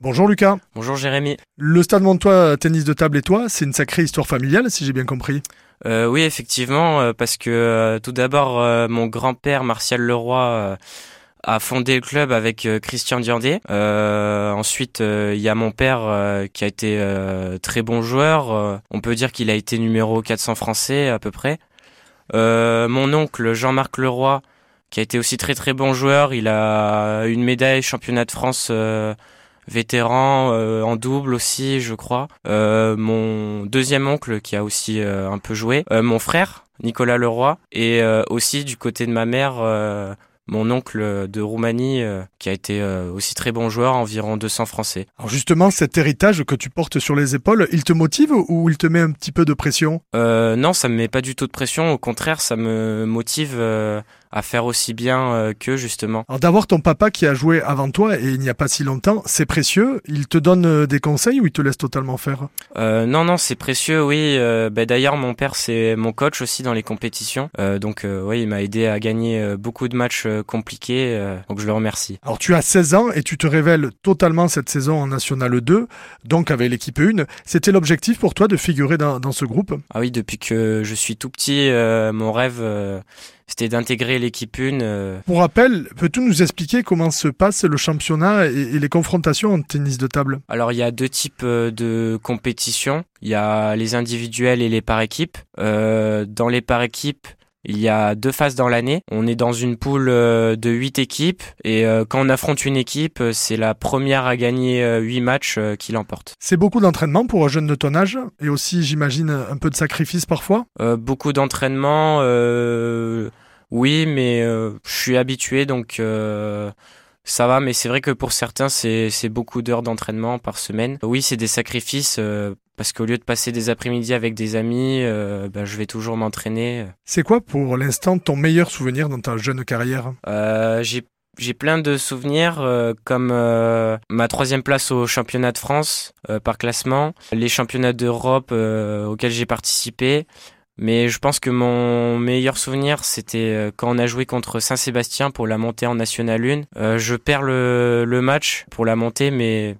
Bonjour Lucas. Bonjour Jérémy. Le Stade Montois Tennis de table et toi, c'est une sacrée histoire familiale si j'ai bien compris. Euh, oui, effectivement, euh, parce que euh, tout d'abord, mon grand-père Martial Leroy a fondé le club avec Christian Diandé. ensuite, il y a mon père qui a été très bon joueur. on peut dire qu'il a été numéro 400 français à peu près. mon oncle Jean-Marc Leroy, qui a été aussi très très bon joueur, il a une médaille championnat de France vétéran euh, en double aussi, je crois. Euh, mon deuxième oncle qui a aussi euh, un peu joué. mon frère, Nicolas Leroy. Et aussi du côté de ma mère, mon oncle de Roumanie, qui a été aussi très bon joueur, environ 200 Français. Alors justement, cet héritage que tu portes sur les épaules, il te motive ou il te met un petit peu de pression? Non, ça me met pas du tout de pression. Au contraire, ça me motive à faire aussi bien euh, que justement. Alors d'avoir ton papa qui a joué avant toi et il n'y a pas si longtemps, c'est précieux? Il te donne euh, des conseils ou il te laisse totalement faire? Euh, Non, non, c'est précieux, oui. Euh, bah, D'ailleurs, mon père, c'est mon coach aussi dans les compétitions. Euh, donc oui, il m'a aidé à gagner beaucoup de matchs compliqués. donc je le remercie. Alors tu as 16 ans et tu te révèles totalement cette saison en National 2, donc avec l'équipe 1. C'était l'objectif pour toi de figurer dans, dans ce groupe? Ah oui, depuis que je suis tout petit, mon rêve c'était d'intégrer l'équipe une. Euh. Pour rappel, peux-tu nous expliquer comment se passe le championnat et, les confrontations en tennis de table? Alors il y a deux types euh, de compétitions. Il y a les individuels et les par équipes. Euh, dans les par équipes, il y a deux phases dans l'année. On est dans une poule euh, de huit équipes et euh, quand on affronte une équipe, euh, c'est la première à gagner huit matchs qui l'emporte. C'est beaucoup d'entraînement pour un jeune de ton âge et aussi, j'imagine, un peu de sacrifice parfois? Beaucoup d'entraînement, oui, mais je suis habitué donc ça va, mais c'est vrai que pour certains, c'est beaucoup d'heures d'entraînement par semaine. Oui, c'est des sacrifices euh, parce qu'au lieu de passer des après-midi avec des amis, euh, ben, je vais toujours m'entraîner. C'est quoi pour l'instant ton meilleur souvenir dans ta jeune carrière? Euh, J'ai j'ai plein de souvenirs comme ma troisième place au championnat de France par classement, les championnats d'Europe auxquels j'ai participé, mais je pense que mon meilleur souvenir, c'était euh, quand on a joué contre Saint-Sébastien pour la montée en National 1. Euh, je perds le, le match pour la montée, mais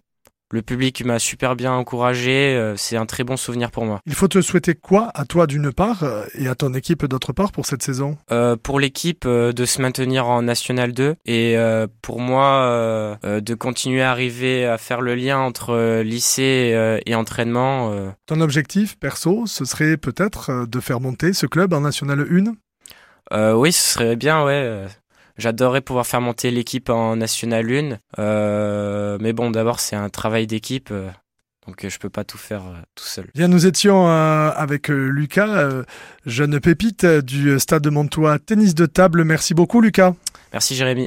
le public m'a super bien encouragé, euh, c'est un très bon souvenir pour moi. Il faut te souhaiter quoi à toi d'une part euh, et à ton équipe d'autre part pour cette saison? Euh, Pour l'équipe de se maintenir en National 2 et pour moi de continuer à arriver à faire le lien entre lycée et entraînement. Ton objectif perso, ce serait peut-être de faire monter ce club en National 1 Oui, ce serait bien, ouais. J'adorerais pouvoir faire monter l'équipe en National 1. Euh, mais bon, d'abord, c'est un travail d'équipe. Euh, donc je peux pas tout faire euh, tout seul. Bien, nous étions avec Lucas, jeune pépite du Stade de Montois Tennis de table. Merci beaucoup Lucas. Merci Jérémy.